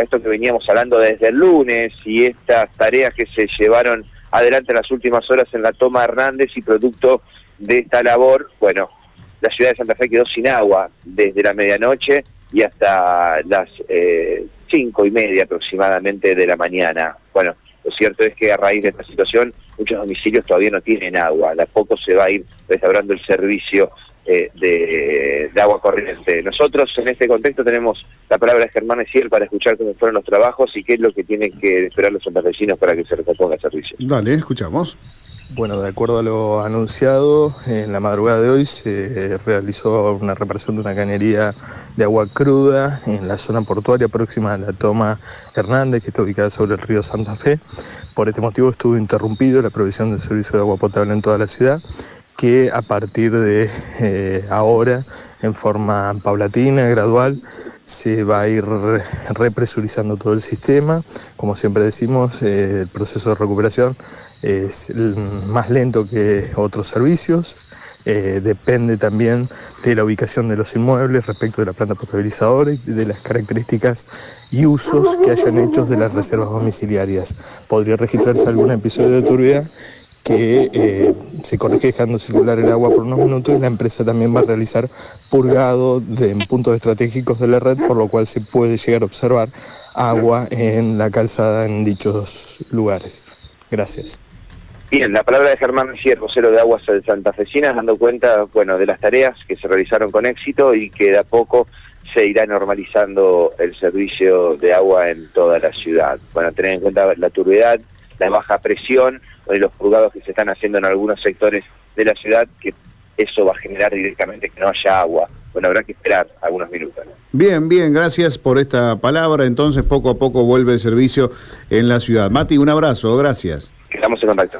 esto que veníamos hablando desde el lunes y estas tareas que se llevaron adelante en las últimas horas en la toma Hernández y producto de esta labor, bueno, la ciudad de Santa Fe quedó sin agua desde la medianoche y hasta las eh, cinco y media aproximadamente de la mañana. Bueno, lo cierto es que a raíz de esta situación muchos domicilios todavía no tienen agua, a poco se va a ir restaurando el servicio eh, de, agua corriente. Nosotros en este contexto tenemos la palabra de Germán Esiel para escuchar cómo fueron los trabajos y qué es lo que tienen que esperar los santafesinos para que se recomponga el servicio. Dale, escuchamos. Bueno, de acuerdo a lo anunciado, en la madrugada de hoy se realizó una reparación de una cañería de agua cruda en la zona portuaria próxima a la toma Hernández, que está ubicada sobre el río Santa Fe. Por este motivo estuvo interrumpido la provisión del servicio de agua potable en toda la ciudad que a partir de eh, ahora, en forma paulatina, gradual, se va a ir represurizando todo el sistema. Como siempre decimos, eh, el proceso de recuperación es más lento que otros servicios. Eh, depende también de la ubicación de los inmuebles respecto de la planta potabilizadora y de las características y usos que hayan hecho de las reservas domiciliarias. Podría registrarse algún episodio de turbidez que eh, se corrige dejando circular el agua por unos minutos y la empresa también va a realizar purgado de, en puntos estratégicos de la red, por lo cual se puede llegar a observar agua en la calzada en dichos lugares. Gracias. Bien, la palabra de Germán Messier, vocero de Aguas de Santa Fecina, dando cuenta bueno, de las tareas que se realizaron con éxito y que de a poco se irá normalizando el servicio de agua en toda la ciudad. Bueno, tener en cuenta la turbidez, la baja presión, de los purgados que se están haciendo en algunos sectores de la ciudad, que eso va a generar directamente que no haya agua. Bueno, habrá que esperar algunos minutos. Bien, bien, gracias por esta palabra. Entonces, poco a poco vuelve el servicio en la ciudad. Mati, un abrazo, gracias. Quedamos en contacto.